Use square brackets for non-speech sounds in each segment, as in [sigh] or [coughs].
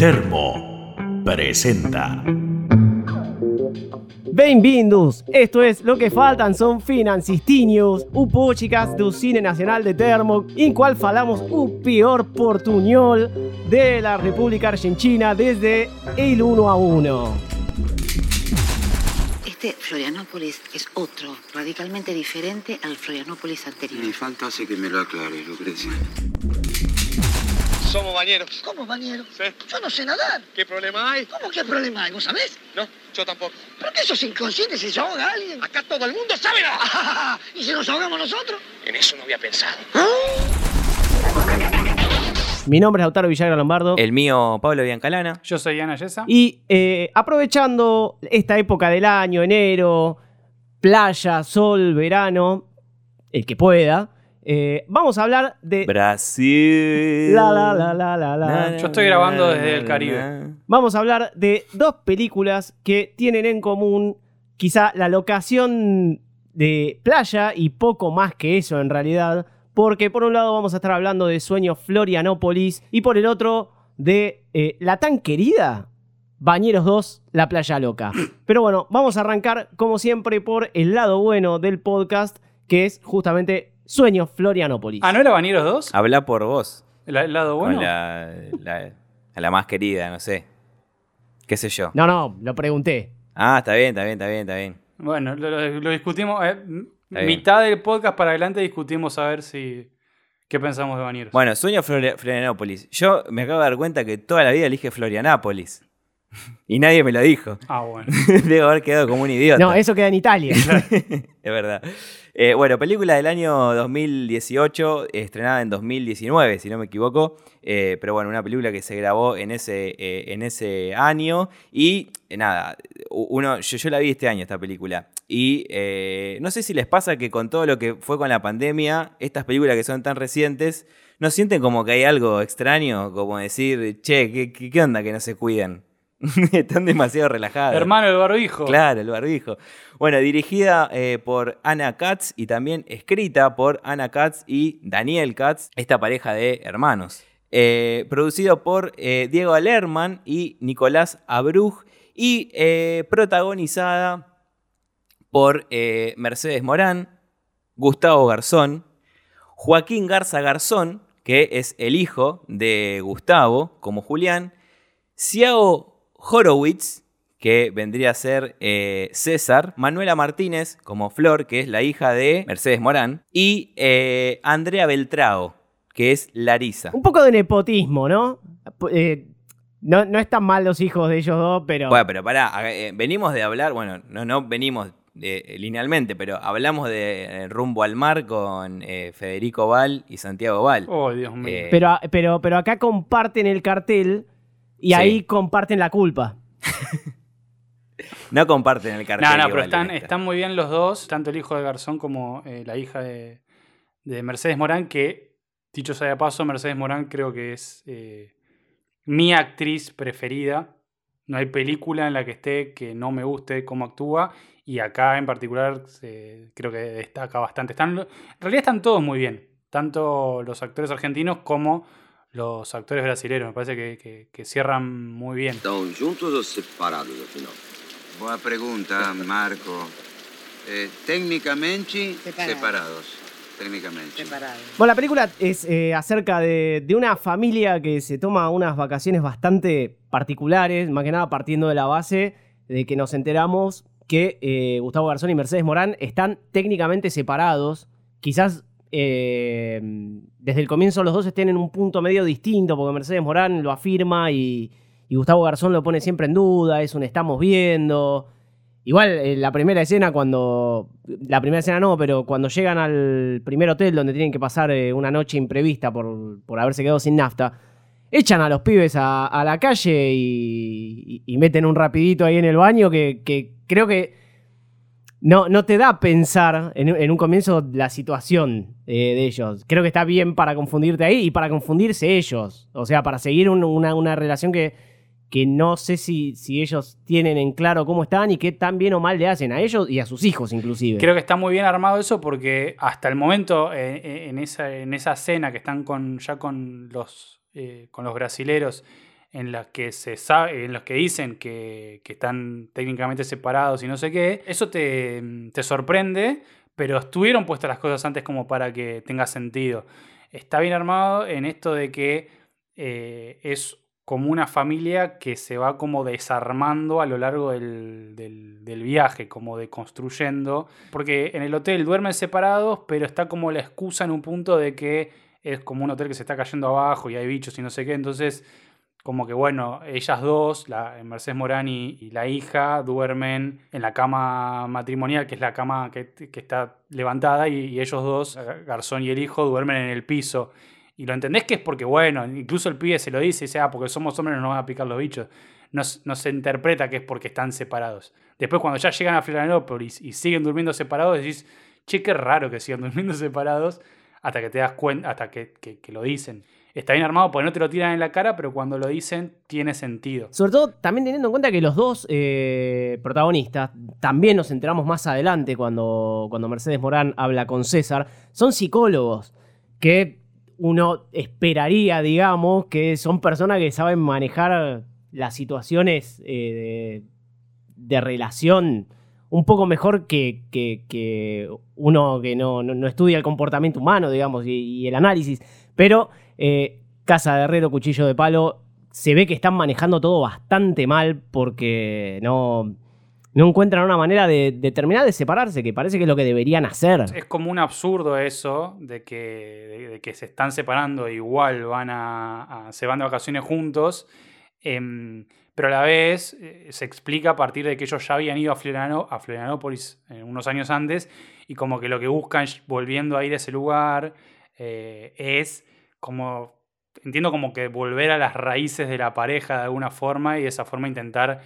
Termo presenta. Bem-vindos! Esto es Lo que faltan son financistinhos, o podcast do Cine Nacional de Termo, em qual falamos o pior portuñol de la República Argentina desde el 1 a 1. Este Florianópolis es otro, radicalmente diferente al Florianópolis anterior. Me falta hace que me lo aclare, Lucrecia. Somos bañeros. ¿Cómo, bañero? Sí. Yo no sé nadar. ¿Qué problema hay? ¿Cómo qué problema hay? ¿Vos sabés? No, yo tampoco. ¿Pero qué sos inconsciente si se ahoga alguien? Acá todo el mundo sabe nada. [laughs] ¿Y si nos ahogamos nosotros? En eso no había pensado. Mi nombre es Lautaro Villagra Lombardo. El mío, Pablo Biancalana. Yo soy Ana Yesa. Y eh, aprovechando esta época del año, enero, playa, sol, verano, el que pueda, eh, vamos a hablar de... Brasil. La, la, la, la, la, la. Yo estoy grabando desde el Caribe. Vamos a hablar de dos películas que tienen en común quizá la locación de playa y poco más que eso en realidad, porque por un lado vamos a estar hablando de Sueño Florianópolis y por el otro de eh, la tan querida Bañeros 2, La Playa Loca. [coughs] Pero bueno, vamos a arrancar como siempre por el lado bueno del podcast, que es justamente Sueño Florianópolis. Ah, ¿no era Bañeros 2? Habla por vos. ¿El, el lado bueno? Con la, la, a la más querida, no sé. ¿Qué sé yo? No, no, lo pregunté. Ah, está bien, está bien, está bien, está bien. Bueno, lo, lo- lo discutimos. eh, bien. mitad del podcast para adelante discutimos a ver si. ¿Qué pensamos de Bañeros? Bueno, sueño Flori- Florianópolis. Yo me acabo de dar cuenta que toda la vida elige Florianápolis. Y nadie me lo dijo. Ah, bueno. [laughs] Debo haber quedado como un idiota. No, eso queda en Italia. [laughs] es verdad. Eh, bueno, película del año 2018, estrenada en 2019, si no me equivoco. Eh, pero bueno, una película que se grabó en ese, eh, en ese año. Y nada, uno, yo, la vi este año, esta película. Y no sé si les pasa que con todo lo que fue con la pandemia, estas películas que son tan recientes, ¿no sienten como que hay algo extraño? Como decir, che, ¿qué, qué, qué onda que no se cuiden? [laughs] Están demasiado relajadas. Hermano del barbijo. Claro, el barbijo. Bueno, dirigida eh, por Anna Katz y también escrita por Anna Katz y Daniel Katz, esta pareja de hermanos. Eh, producido por eh, Diego Alerman y Nicolás Abruj y eh, protagonizada por Mercedes Morán, Gustavo Garzón, Joaquín Garza Garzón, que es el hijo de Gustavo, como Julián, Ciao Horowitz, que vendría a ser eh, César, Manuela Martínez, como Flor, que es la hija de Mercedes Morán, y eh, Andrea Beltrao, que es Larisa. Un poco de nepotismo, ¿no? Eh, no, no están mal los hijos de ellos dos, pero. Bueno, pero pará, eh, venimos de hablar, bueno, no, no venimos eh, linealmente, pero hablamos de eh, Rumbo al Mar con eh, Federico Val y Santiago Val. Oh, Dios mío. Eh, pero, pero, pero acá comparten el cartel y Sí. ahí comparten la culpa. [laughs] No comparten el cartel. no, no, pero están, están muy bien los dos, tanto el hijo de Garzón como eh, la hija de, de Mercedes Morán, que, dicho sea de paso, Mercedes Morán creo que es eh, mi actriz preferida. No hay película en la que esté que no me guste cómo actúa. Y acá en particular eh, creo que destaca bastante. Están, en realidad están todos muy bien. Tanto los actores argentinos como los actores brasileños. Me parece que, que- que cierran muy bien. ¿Están juntos o separados al final? Buena pregunta, Marco. Eh, técnicamente Separados. separados. Técnicamente. Separado. Bueno, la película es eh, acerca de, de una familia que se toma unas vacaciones bastante particulares, más que nada partiendo de la base de que nos enteramos que eh, Gustavo Garzón y Mercedes Morán están técnicamente separados. Quizás eh, desde el comienzo los dos estén en un punto medio distinto, porque Mercedes Morán lo afirma y, Gustavo Garzón lo pone siempre en duda, es un estamos viendo. Igual, eh, la primera escena, cuando. La primera escena no, pero cuando llegan al primer hotel donde tienen que pasar eh, una noche imprevista por, por haberse quedado sin nafta, echan a los pibes a, la calle y, meten un rapidito ahí en el baño que creo que no, no te da pensar en, en un comienzo la situación eh, de ellos. Creo que está bien para confundirte ahí y para confundirse ellos. O sea, para seguir un- una, una relación que, que no sé si, si ellos tienen en claro cómo están y qué tan bien o mal le hacen a ellos y a sus hijos inclusive. Creo que está muy bien armado eso porque hasta el momento, eh, eh, en, esa, en esa cena que están con, ya con los, eh, con los brasileros en los que se sabe, en los que dicen que, que están técnicamente separados y no sé qué, eso te, te sorprende, pero estuvieron puestas las cosas antes como para que tenga sentido. Está bien armado en esto de que eh, es como una familia que se va como desarmando a lo largo del, del- del viaje, como deconstruyendo. Porque en el hotel duermen separados, pero está como la excusa en un punto de que es como un hotel que se está cayendo abajo y hay bichos y no sé qué. Entonces, como que bueno, ellas dos, la, Mercedes Morán y, la hija, duermen en la cama matrimonial, que es la cama que, que está levantada, y, ellos dos, Garzón y el hijo, duermen en el piso. Y lo entendés que es porque, bueno, incluso el pibe se lo dice, dice, ah, porque somos hombres no nos van a picar los bichos. No, se interpreta que es porque están separados. Después, cuando ya llegan a Florianópolis y siguen durmiendo separados, decís, che, qué raro que sigan [laughs] durmiendo separados, hasta que te das cuenta, hasta que- que lo dicen. Está bien armado porque no te lo tiran en la cara, pero cuando lo dicen, tiene sentido. Sobre todo también teniendo en cuenta que los dos eh, protagonistas, también nos enteramos más adelante cuando, cuando Mercedes Morán habla con César, son psicólogos que uno esperaría, digamos, que son personas que saben manejar las situaciones eh, de, relación un poco mejor que, que- uno que no, no- no estudia el comportamiento humano, digamos, y, y el análisis. Pero eh, Casa de Herrero, Cuchillo de Palo, se ve que están manejando todo bastante mal porque no, encuentran una manera de, terminar de separarse, que parece que es lo que deberían hacer. Es como un absurdo eso de que, se están separando, igual van a, se van de vacaciones juntos, em, pero a la vez eh, se explica a partir de que ellos ya habían ido a, Florianópolis eh, unos años antes y como que lo que buscan volviendo a ir a ese lugar es como, entiendo como que volver a las raíces de la pareja de alguna forma y de esa forma intentar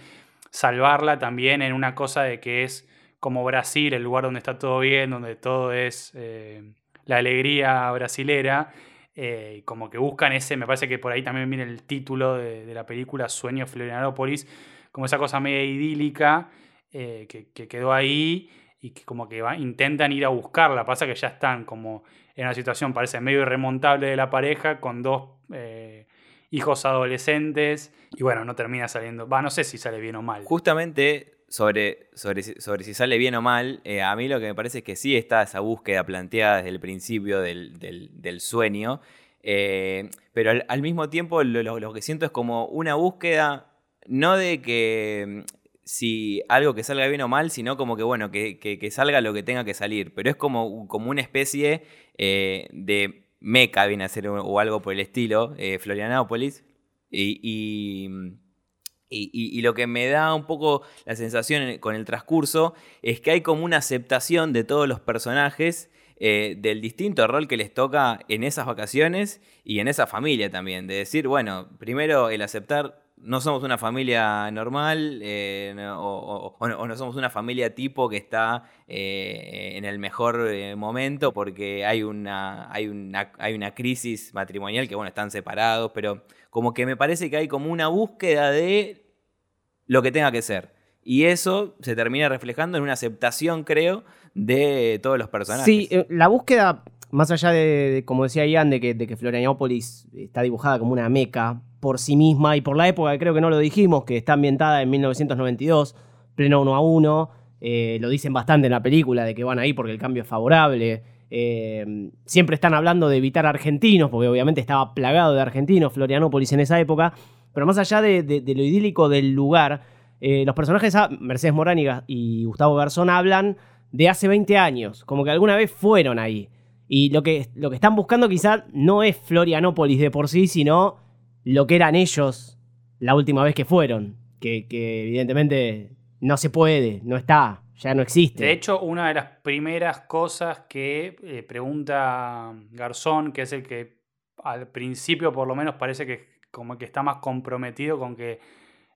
salvarla también en una cosa de que es como Brasil, el lugar donde está todo bien, donde todo es eh, la alegría brasilera, eh, como que buscan ese, me parece que por ahí también viene el título de, la película Sueño Florianópolis, como esa cosa media idílica eh, que, que quedó ahí y que como que intentan ir a buscarla, pasa que ya están como en una situación parece medio irremontable de la pareja con dos eh, hijos adolescentes y bueno, no termina saliendo, va, no sé si sale bien o mal. Justamente sobre, sobre, sobre si sale bien o mal, eh, a mí lo que me parece es que sí está esa búsqueda planteada desde el principio del, del- sueño, eh, pero al, mismo tiempo lo, lo- que siento es como una búsqueda, no de que si algo que salga bien o mal, sino como que bueno, que, que- que salga lo que tenga que salir, pero es como, como una especie eh, de meca, viene a ser o, algo por el estilo, eh, Florianópolis, y- y y, lo que me da un poco la sensación en- con el transcurso es que hay como una aceptación de todos los personajes eh, del distinto rol que les toca en esas vacaciones y en esa familia también. De decir, bueno, primero el aceptar, no somos una familia normal eh, no- o, no, somos una familia tipo que está eh, en el mejor eh, momento porque hay una, hay, una, hay una crisis matrimonial que, bueno, están separados, pero como que me parece que hay como una búsqueda de lo que tenga que ser. Y eso se termina reflejando en una aceptación, creo, de todos los personajes. Sí, la búsqueda, más allá de, como decía Ian, de que Florianópolis está dibujada como una meca por sí misma y por la época, creo que no lo dijimos, que está ambientada en 1992, pleno uno a uno. eh, lo dicen bastante en la película de que van ahí porque el cambio es favorable. eh, siempre están hablando de evitar argentinos, porque obviamente estaba plagado de argentinos Florianópolis en esa época. Pero más allá de, lo idílico del lugar, eh, los personajes, Mercedes Morán y, Gustavo Garzón, hablan de hace 20 años, como que alguna vez fueron ahí. Y lo que, lo que están buscando quizás no es Florianópolis de por sí, sino lo que eran ellos la última vez que fueron. Que, evidentemente no se puede, no está, ya no existe. De hecho, una de las primeras cosas que eh, pregunta Garzón, que es el que al principio por lo menos parece que como que está más comprometido con que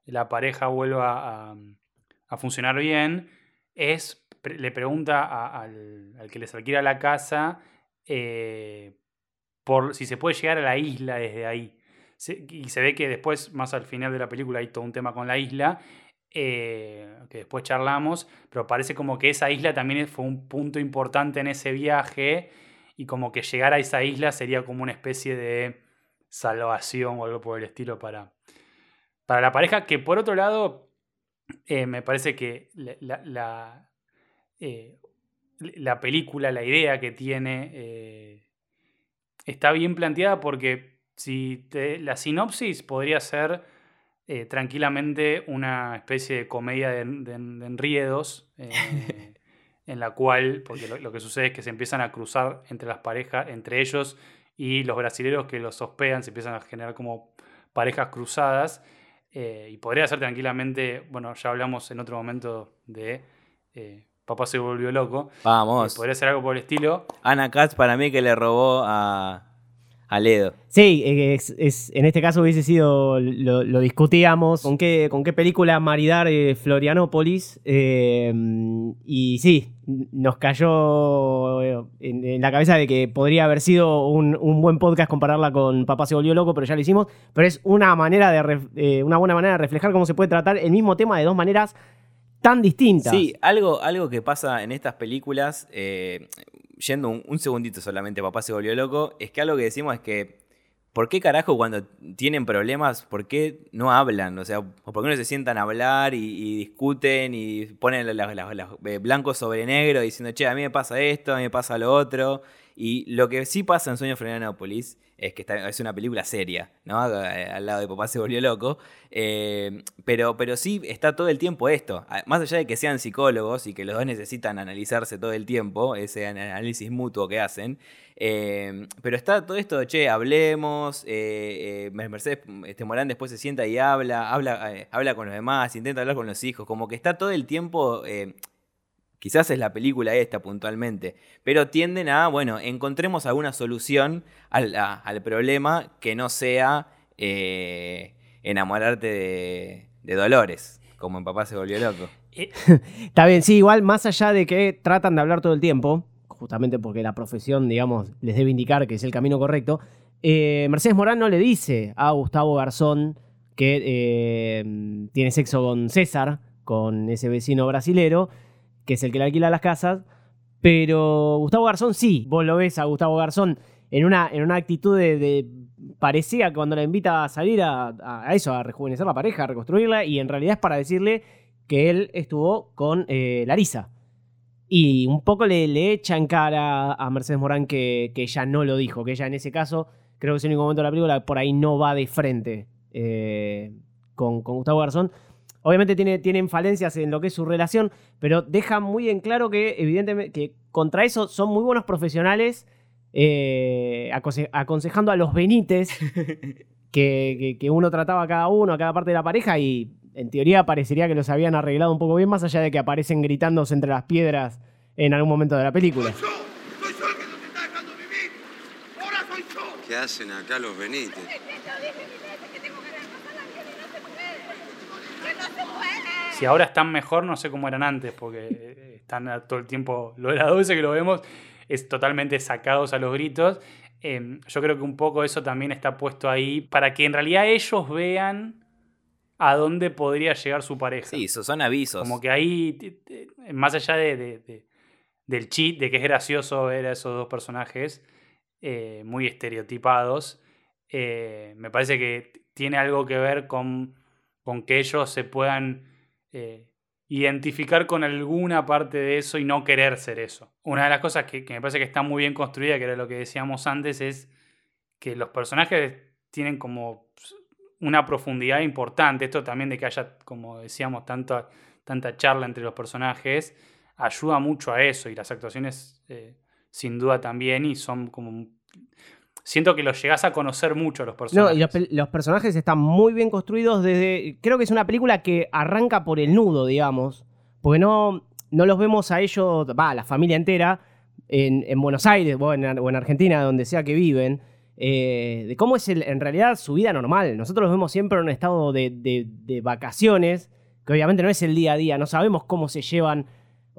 la pareja vuelva a, funcionar bien, es le pregunta al, al que les alquila la casa eh, por si se puede llegar a la isla desde ahí. Y se ve que después, más al final de la película, hay todo un tema con la isla, eh, que después charlamos, pero parece como que esa isla también fue un punto importante en ese viaje y como que llegar a esa isla sería como una especie de salvación o algo por el estilo para, para la pareja, que por otro lado, eh, me parece que la, eh, la película, la idea que tiene, está bien planteada porque si te- la sinopsis podría ser eh, tranquilamente una especie de comedia de, de- de enriedos, [laughs] eh, en la cual, porque lo, lo que sucede es que se empiezan a cruzar entre las parejas, entre ellos y los brasileros que los hospedan, se empiezan a generar como parejas cruzadas. eh, y podría ser tranquilamente, bueno, ya hablamos en otro momento de Papá se volvió loco. Vamos. podría ser algo por el estilo. Ana Katz para mí que le robó a, a Ledo. Sí, eh, es, es- en este caso hubiese sido, lo, lo discutíamos, con qué, con qué película maridar eh, Florianópolis. eh, y sí, nos cayó eh, en, en la cabeza de que podría haber sido un, un buen podcast compararla con Papá se volvió loco, pero ya lo hicimos. Pero es una, manera de ref- eh, una buena manera de reflejar cómo se puede tratar el mismo tema de dos maneras tan distintas. Sí, algo, algo que pasa en estas películas, eh, yendo un, un segundito solamente, papá se volvió loco, es que algo que decimos es que, ¿por qué carajo cuando tienen problemas, por qué no hablan? O sea, ¿por qué no se sientan a hablar y, discuten y ponen la- la- la- la- eh, blanco sobre negro diciendo, che, a mí me pasa esto, a mí me pasa lo otro? Y lo que sí pasa en Sueño Florianópolis es que está- es una película seria, ¿no? Al lado de Papá se volvió loco. Eh, pero, pero sí está todo el tiempo esto. Más allá de que sean psicólogos y que los dos necesitan analizarse todo el tiempo, ese an- análisis mutuo que hacen. eh, pero está todo esto de, che, hablemos. eh, Mercedes este, Morán después se sienta y habla, habla, habla con los demás, intenta hablar con los hijos. Como que está todo el tiempo. Quizás es la película esta puntualmente, pero tienden a, bueno, encontremos alguna solución al, al problema que no sea eh, enamorarte de, Dolores, como en Papá se volvió loco. Eh, [laughs] Está bien, sí, igual más allá de que tratan de hablar todo el tiempo, justamente porque la profesión, digamos, les debe indicar que es el camino correcto, eh, Mercedes Morán no le dice a Gustavo Garzón que tiene sexo con César, con ese vecino brasilero, que es el que le alquila las casas, pero Gustavo Garzón sí, vos lo ves a Gustavo Garzón en una, en una actitud de, de- parecía cuando la invita a salir a, eso, a rejuvenecer la pareja, a reconstruirla, y en realidad es para decirle que él estuvo con eh, Larisa. Y un poco le, le echa en cara a Mercedes Morán que, que ella no lo dijo, que ella en ese caso, creo que es el único momento de la película, por ahí no va de frente eh, con, con Gustavo Garzón. Obviamente tiene, tienen falencias en lo que es su relación, pero deja muy en claro que, evidentemente, que contra eso son muy buenos profesionales, eh, aconse- aconsejando a los Benítez [laughs] que, que- que uno trataba a cada uno, a cada parte de la pareja, y en teoría parecería que los habían arreglado un poco bien, más allá de que aparecen gritándose entre las piedras en algún momento de la película. ¡Soy yo! ¡Soy yo el que nos está dejando vivir! ¡Ahora soy yo! ¿Qué hacen acá los Benítez? Si ahora están mejor, no sé cómo eran antes, porque eh, están todo el tiempo, lo de las 12 que lo vemos, es totalmente sacados a los gritos. Eh, yo creo que un poco eso también está puesto ahí para que en realidad ellos vean a dónde podría llegar su pareja. Sí, so- son avisos. Como que ahí, más allá de, de- de- del cheat, de que es gracioso ver a esos dos personajes eh, muy estereotipados, eh, me parece que tiene algo que ver con, con que ellos se puedan eh, identificar con alguna parte de eso y no querer ser eso. Una de las cosas que, que me parece que está muy bien construida, que era lo que decíamos antes, es que los personajes tienen como una profundidad importante. Esto también de que haya, como decíamos, tanta, tanta charla entre los personajes, ayuda mucho a eso. Y las actuaciones, eh, sin duda, también. Y son como. Siento que los llegás a conocer mucho a los No, personajes. y los, pe- los personajes están muy bien construidos desde. Creo que es una película que arranca por el nudo, digamos. Porque no, no los vemos a ellos, va, la familia entera, en, en Buenos Aires o en, o en Argentina, donde sea que viven. eh, de cómo es el- en realidad su vida normal. Nosotros los vemos siempre en un estado de, de- de vacaciones, que obviamente no es el día a día. No sabemos cómo se llevan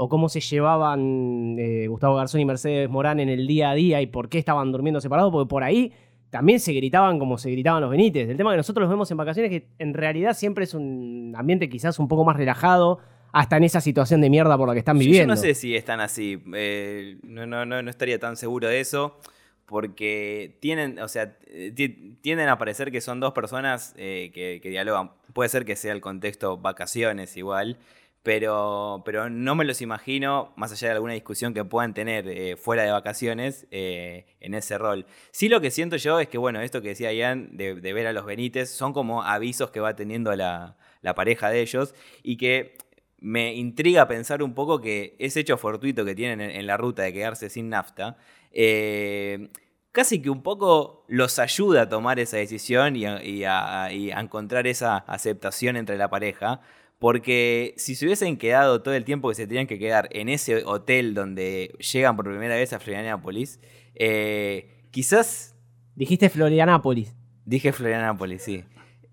o cómo se llevaban eh, Gustavo Garzón y Mercedes Morán en el día a día y por qué estaban durmiendo separados, porque por ahí también se gritaban como se gritaban los Benítez. El tema que nosotros los vemos en vacaciones, que en realidad siempre es un ambiente quizás un poco más relajado, hasta en esa situación de mierda por la que están viviendo. Yo no sé si están así. eh, no, no, no, no estaría tan seguro de eso. Porque tienen, o sea, ti- tienden a parecer que son dos personas eh, que, que dialogan puede ser que sea el contexto vacaciones igual, pero, pero no me los imagino, más allá de alguna discusión que puedan tener eh, fuera de vacaciones, eh, en ese rol. Sí lo que siento yo es que, bueno, esto que decía Ian, de, ver a los Benítez, son como avisos que va teniendo la, pareja de ellos y que me intriga pensar un poco que ese hecho fortuito que tienen en, la ruta de quedarse sin nafta, eh, casi que un poco los ayuda a tomar esa decisión y y a encontrar esa aceptación entre la pareja. Porque si se hubiesen quedado todo el tiempo que se tenían que quedar en ese hotel donde llegan por primera vez a Florianópolis, eh, quizás Dijiste Florianápolis. Dije Florianópolis, sí.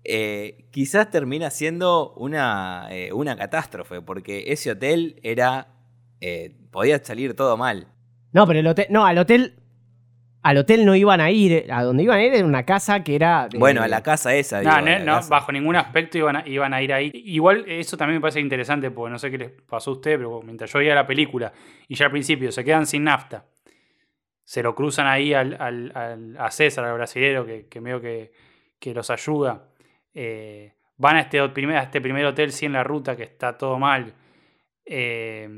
Eh, quizás termina siendo una, eh, una catástrofe, porque ese hotel era. podía salir todo mal. No, pero el hotel. No, al hotel. Al hotel no iban a ir. A donde iban a ir era una casa que era. de- Bueno, a la casa esa. No, digo, no, casa. bajo ningún aspecto iban a, iban a ir ahí. Igual eso también me parece interesante, porque no sé qué les pasó a ustedes, pero mientras yo veía la película y ya al principio se quedan sin nafta, se lo cruzan ahí al, al- al- a César, al brasilero, que, que veo que, que los ayuda. eh, van a este, primer, a este primer hotel, sí, en la ruta, que está todo mal. eh,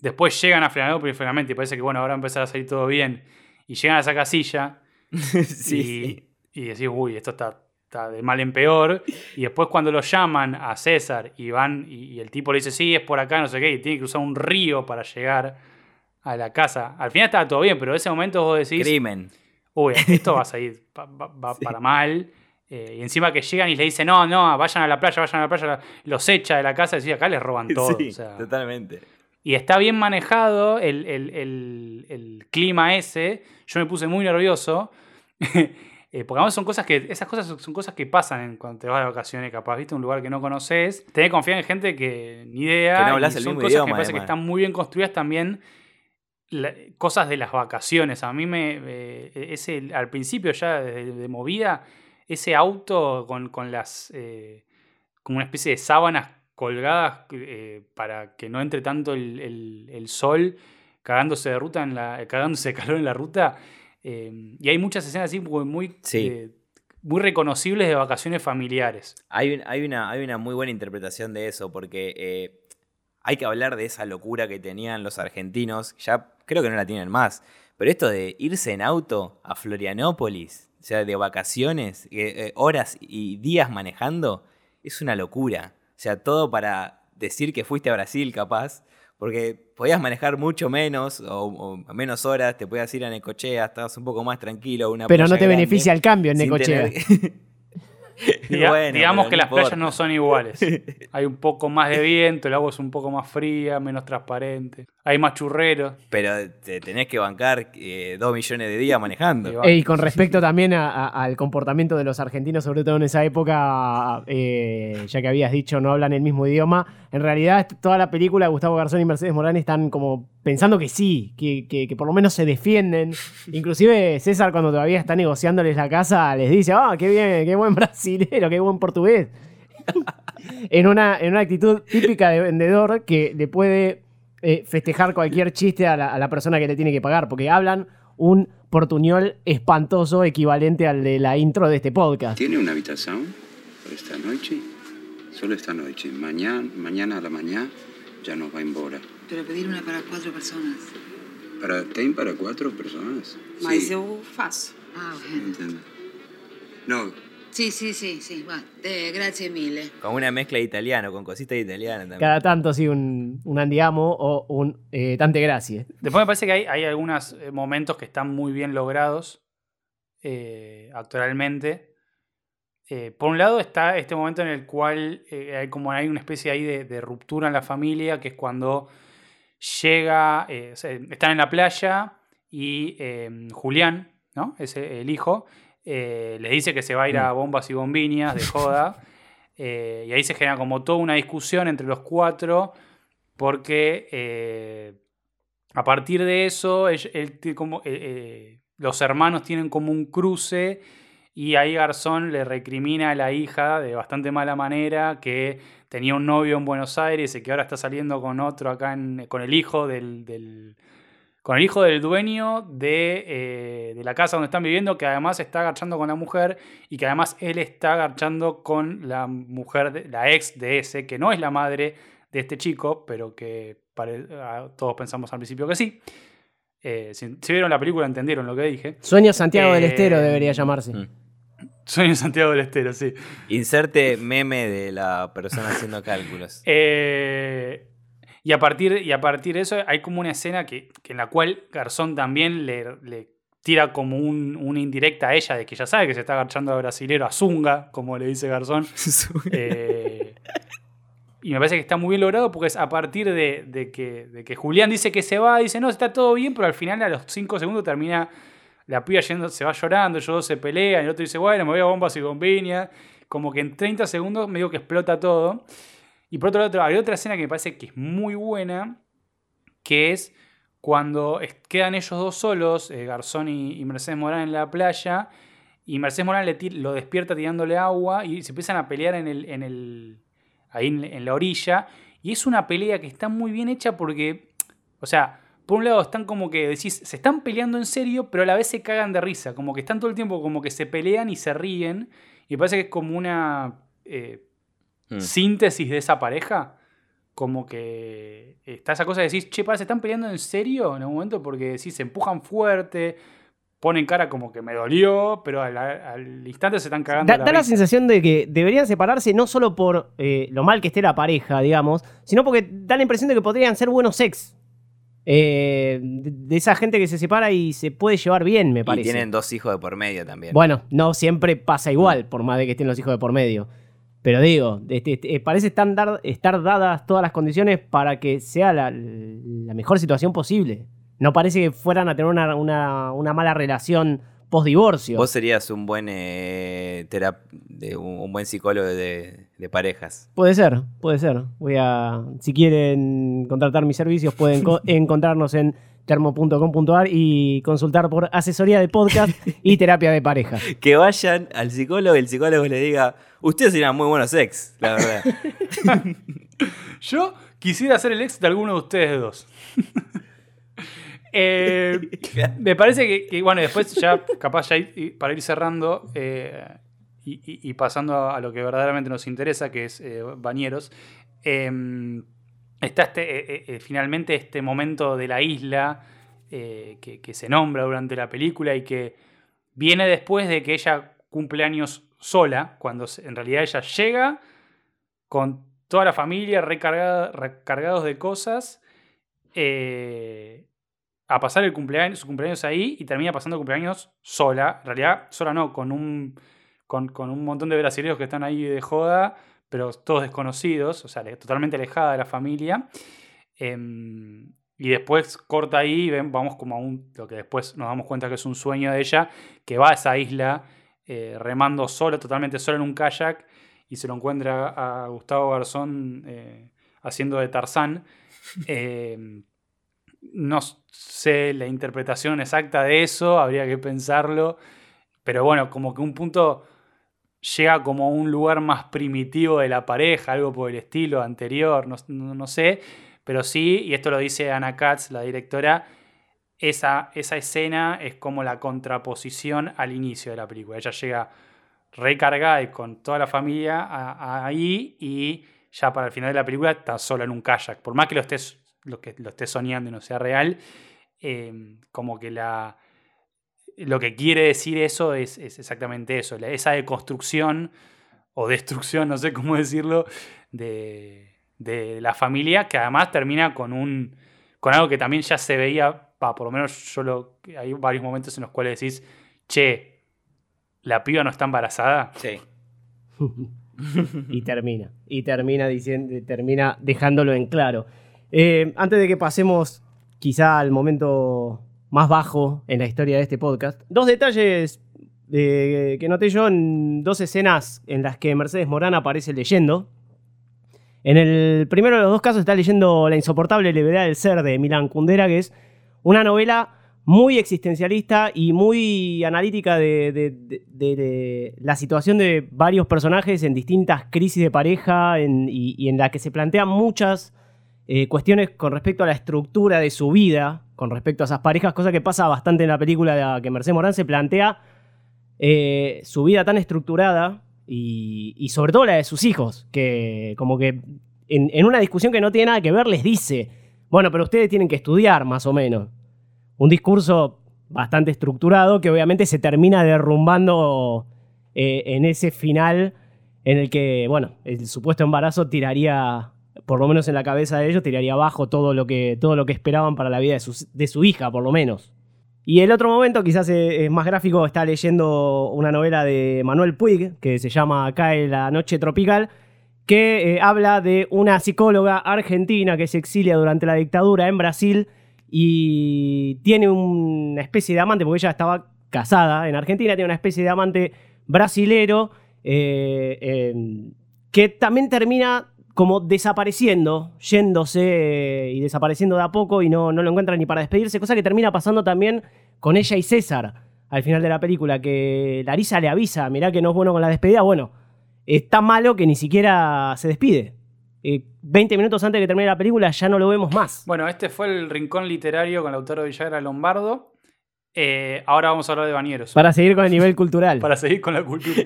después llegan a Florianópolis, finalmente, y parece que bueno, ahora va a empezar a salir todo bien. Y llegan a esa casilla [laughs] sí, y, sí. y decís, uy, esto está, está de mal en peor. Y después cuando lo llaman a César y van, y, y el tipo le dice, sí, es por acá, no sé qué, y tiene que cruzar un río para llegar a la casa. Al final estaba todo bien, pero en ese momento vos decís, Crimen. uy, esto va a [laughs] salir pa- para mal. Eh, y encima que llegan y le dicen, no, no, vayan a la playa, vayan a la playa, los echa de la casa y decís, acá les roban [laughs] todo. Sí, o sea. totalmente. Y está bien manejado el, el- el- el clima ese. Yo me puse muy nervioso. [laughs] Eh, porque además son cosas que. Esas cosas son- cosas que pasan en- cuando te vas de vacaciones, capaz, viste, un lugar que no conoces. Tenés que confiar en gente que ni idea. Que no hablas el son mismo cosas que idioma, me parece que están muy bien construidas también. la- cosas de las vacaciones. A mí me. eh, ese, al principio ya de, de movida, ese auto con, con las. eh, como una especie de sábanas colgadas eh, para que no entre tanto el, el- el sol cagándose de ruta en la cagándose de calor en la ruta eh, y hay muchas escenas así muy muy, Sí. eh, muy reconocibles de vacaciones familiares Hay, un- hay, una, hay una muy buena interpretación de eso, porque eh, hay que hablar de esa locura que tenían los argentinos. Ya creo que no la tienen más. Pero esto de irse en auto a Florianópolis, o sea, de vacaciones, eh, eh, horas y días manejando, es una locura. O sea, todo para decir que fuiste a Brasil, capaz. Porque podías manejar mucho menos o, o menos horas, te podías ir a Necochea, estabas un poco más tranquilo. Una Pero no te grande, beneficia el cambio en Necochea. tener- [laughs] [laughs] Diga- Bueno, digamos que no las playas no son iguales [laughs] hay un poco más de viento el agua es un poco más fría menos transparente hay más churreros Pero te tenés que bancar eh, dos millones de días manejando. Y con respecto también a- a- al comportamiento de los argentinos, sobre todo en esa época, eh, ya que habías dicho no hablan el mismo idioma, en realidad toda la película Gustavo Garzón y Mercedes Morán están como pensando que sí, que, que- que por lo menos se defienden. [laughs] Inclusive César cuando todavía está negociándoles la casa les dice, ah, qué bien, qué buen [laughs] brasilero, qué buen portugués. [laughs] en, una, en una actitud típica de vendedor que le puede eh, festejar cualquier chiste a la, a la persona que le tiene que pagar, porque hablan un portuñol espantoso equivalente al de la intro de este podcast. ¿Tiene una habitación para esta noche? Solo esta noche. Mañana, mañana a la mañana ya nos va embora. Pero pedir una para cuatro personas. Para, ¿Tem para cuatro personas? Mas Sí, eu faço. Ah, bueno. entiendo. No, Sí, sí, sí, sí. Va. Eh, grazie mille. Con una mezcla de italiano, con cositas de italiano también. Cada tanto, sí, un, un andiamo o un eh, tante gracie. Después me parece que hay, hay algunos eh, momentos que están muy bien logrados eh, actualmente. Eh, por un lado está este momento en el cual eh, hay como hay una especie ahí de, de ruptura en la familia, que es cuando llega, eh, están en la playa y eh, Julián, ¿no? Es el hijo, eh, le dice que se va a ir a bombas y bombiñas de joda. [laughs] eh, y ahí se genera como toda una discusión entre los cuatro porque eh, a partir de eso él como, los hermanos tienen como un cruce y ahí Garzón le recrimina a la hija de bastante mala manera que tenía un novio en Buenos Aires y que ahora está saliendo con otro acá, en- con el hijo del, del- con el hijo del dueño de, eh, de la casa donde están viviendo, que además está agachando con la mujer y que además él está agachando con la mujer, de- la ex de ese, que no es la madre de este chico, pero que ah, todos pensamos al principio que sí. Eh, si, si vieron la película entendieron lo que dije. Sueño Santiago del Eh, Estero debería llamarse. mm. Sueño Santiago del Estero, sí. Inserte meme de la persona haciendo cálculos. Eh, y, a partir, y a partir de eso hay como una escena que, que en la cual Garzón también le, le tira como un- una indirecta a ella de que ya sabe que se está agachando a brasilero a Zunga, como le dice Garzón. [laughs] Eh, y me parece que está muy bien logrado porque es a partir de, de que, de que Julián dice que se va, dice no, está todo bien, pero al final a los 5 segundos termina la piba yendo, se va llorando, ellos dos se pelean, el otro dice, bueno, me voy a bombas y bombiñas. Como que en 30 segundos medio que explota todo. Y por otro lado, hay otra escena que me parece que es muy buena, que es cuando quedan ellos dos solos, eh, Garzón y, Mercedes Morán en la playa, y Mercedes Morán le lo despierta tirándole agua y se empiezan a pelear en el, en el, ahí en, la orilla. Y es una pelea que está muy bien hecha porque, o sea, por un lado están como que decís, se están peleando en serio, pero a la vez se cagan de risa, como que están todo el tiempo como que se pelean y se ríen. Y parece que es como una eh, Mm. síntesis de esa pareja. Como que está esa cosa de decir, che, pa, ¿se están peleando en serio en un momento? Porque sí, se empujan fuerte, ponen cara como que me dolió, pero al, al instante se están cagando. Da, la da la risa. sensación de que deberían separarse no solo por eh, lo mal que esté la pareja, digamos, sino porque da la impresión de que podrían ser buenos ex. Eh, de, de esa gente que se separa y se puede llevar bien, me Y parece. tienen dos hijos de por medio también. Bueno, no siempre pasa igual, por más de que estén los hijos de por medio. Pero digo, este, este, parece estar, dadas todas las condiciones para que sea la, la mejor situación posible. No parece que fueran a tener una, una- una mala relación post-divorcio. Vos serías un buen eh, terap- de, un, un buen psicólogo de, de parejas. Puede ser, puede ser. Voy a, si quieren contratar mis servicios, pueden co- [laughs] encontrarnos en termo.com.ar y consultar por asesoría de podcast [laughs] y terapia de pareja. Que vayan al psicólogo y el psicólogo le diga, ustedes serían muy buenos ex, la verdad. [laughs] Yo quisiera ser el ex de alguno de ustedes dos. [laughs] Eh, me parece que, que, bueno, después ya, capaz ya ir- para ir cerrando eh, y, y- y pasando a, a lo que verdaderamente nos interesa, que es eh, Bañeros, eh, está este, eh, eh, eh, finalmente este momento de la isla que, se nombra durante la película y que viene después de que ella cumple años sola, cuando en realidad ella llega con toda la familia recargados de cosas a pasar el cumpleaños, su cumpleaños ahí y termina pasando cumpleaños sola. En realidad, sola no, con un, con, con un montón de brasileños que están ahí de joda, pero todos desconocidos, o sea, totalmente alejada de la familia. Em, y después corta ahí y ven, vamos como a un, lo que después nos damos cuenta que es un sueño de ella, que va a esa isla eh, remando sola, totalmente sola en un kayak, y se lo encuentra a Gustavo Garzón eh, haciendo de Tarzán. [laughs] Eh, no sé la interpretación exacta de eso, habría que pensarlo, pero bueno, como que un punto llega como un lugar más primitivo de la pareja, algo por el estilo anterior, no, no- no sé, pero sí, y esto lo dice Anna Katz, la directora, esa, esa escena es como la contraposición al inicio de la película. Ella llega recargada y con toda la familia ahí y ya para el final de la película está sola en un kayak. Por más que lo estés, lo que lo estés soñando y no sea real, eh, como que la, lo que quiere decir eso es, es exactamente eso, esa deconstrucción o destrucción, no sé cómo decirlo, de, de la familia, que además termina con un con algo que también ya se veía, pa, por lo menos yo lo, hay varios momentos en los cuales decís, che, la piba no está embarazada. Sí. [laughs] y termina. Y termina diciendo, termina dejándolo en claro. Eh, antes de que pasemos quizá al momento más bajo en la historia de este podcast, dos detalles eh, que noté yo en dos escenas en las que Mercedes Morán aparece leyendo. En el primero de los dos casos está leyendo La insoportable levedad del ser de Milan Kundera, que es una novela muy existencialista y muy analítica de, la situación de varios personajes en distintas crisis de pareja y en la que se plantean muchas eh, cuestiones con respecto a la estructura de su vida, con respecto a esas parejas, cosa que pasa bastante en la película de la que Mercedes Morán se plantea eh, su vida tan estructurada y, y sobre todo la de sus hijos, que como que en, una discusión que no tiene nada que ver les dice, bueno, pero ustedes tienen que estudiar más o menos. Un discurso bastante estructurado que obviamente se termina derrumbando eh, en ese final en el que, bueno, el supuesto embarazo tiraría, por lo menos en la cabeza de ellos, tiraría abajo todo lo que, todo lo que esperaban para la vida de su, de su hija, por lo menos. Y el otro momento, quizás es más gráfico, está leyendo una novela de Manuel Puig, que se llama Cae la noche tropical, que eh, habla de una psicóloga argentina que se exilia durante la dictadura en Brasil y tiene una especie de amante, porque ella estaba casada en Argentina, tiene una especie de amante brasilero eh, eh, que también termina como desapareciendo, yéndose eh, y desapareciendo de a poco y no, no lo encuentra ni para despedirse, cosa que termina pasando también con ella y César al final de la película, que Larisa le avisa, mirá que no es bueno con la despedida, bueno, está malo que ni siquiera se despide. Eh, 20 minutos antes de que termine la película ya no lo vemos más. Bueno, este fue el rincón literario con Lautaro Villagra Lombardo. Eh, ahora vamos a hablar de Bañeros. Para seguir con el nivel cultural. Para seguir con la cultura.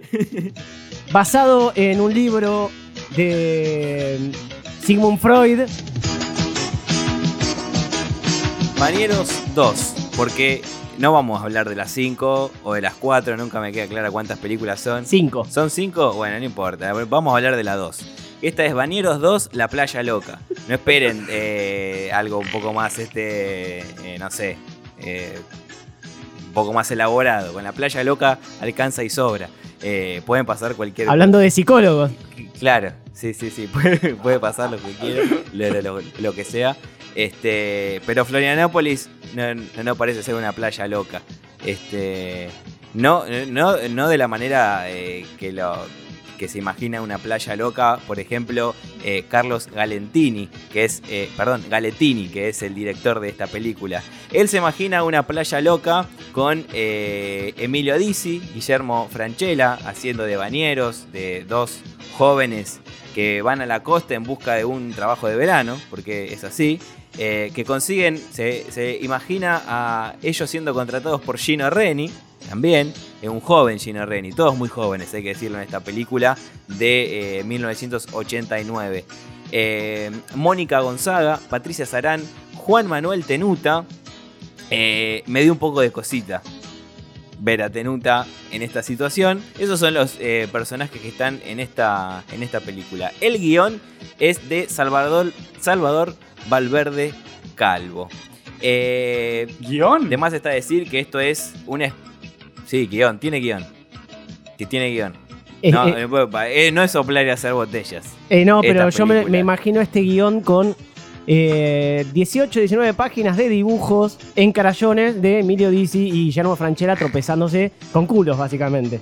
[laughs] Basado en un libro de Sigmund Freud, Bañeros 2, porque no vamos a hablar de las 5 o de las 4, nunca me queda clara cuántas películas son. 5. ¿Son 5? Bueno, no importa, vamos a hablar de la 2. Esta es Bañeros 2, La Playa Loca. No esperen [laughs] eh, algo un poco más, este, eh, no sé, eh, un poco más elaborado. Con La Playa Loca alcanza y sobra. Pueden pasar cualquier Hablando de psicólogos. Claro, sí, sí, sí, [laughs] puede, pasar lo que quiera, lo, que sea. Este, pero Florianópolis no parece ser una playa loca. Este, no, no, no de la manera eh, que lo que se imagina una playa loca, por ejemplo, eh, Carlos Galentini, que es, eh, perdón, Galetini, que es el director de esta película. Él se imagina una playa loca con eh, Emilio Dizzi, Guillermo Franchella, haciendo de bañeros, de dos jóvenes que van a la costa en busca de un trabajo de verano, porque es así, eh, que consiguen, se, se imagina a ellos siendo contratados por Gino Reni, también, es un joven Gino Reni, todos muy jóvenes, hay que decirlo en esta película de eh, 1989. Eh, Mónica Gonzaga, Patricia Sarán, Juan Manuel Tenuta, eh, me dio un poco de cosita ver a Tenuta en esta situación. Esos son los eh, personajes que están en esta, en esta película. El guion es de Salvador, Salvador Valverde Calvo. Eh, ¿Guión? de más está decir que esto es un... es- Sí, guion, tiene guion. Que tiene guion. Eh, No, eh, eh, no es soplar y hacer botellas. eh, no, pero yo me, me imagino este guion con eh, 18, 19 páginas de dibujos en crayones de Emilio Dizzi y Guillermo Franchella tropezándose con culos, básicamente.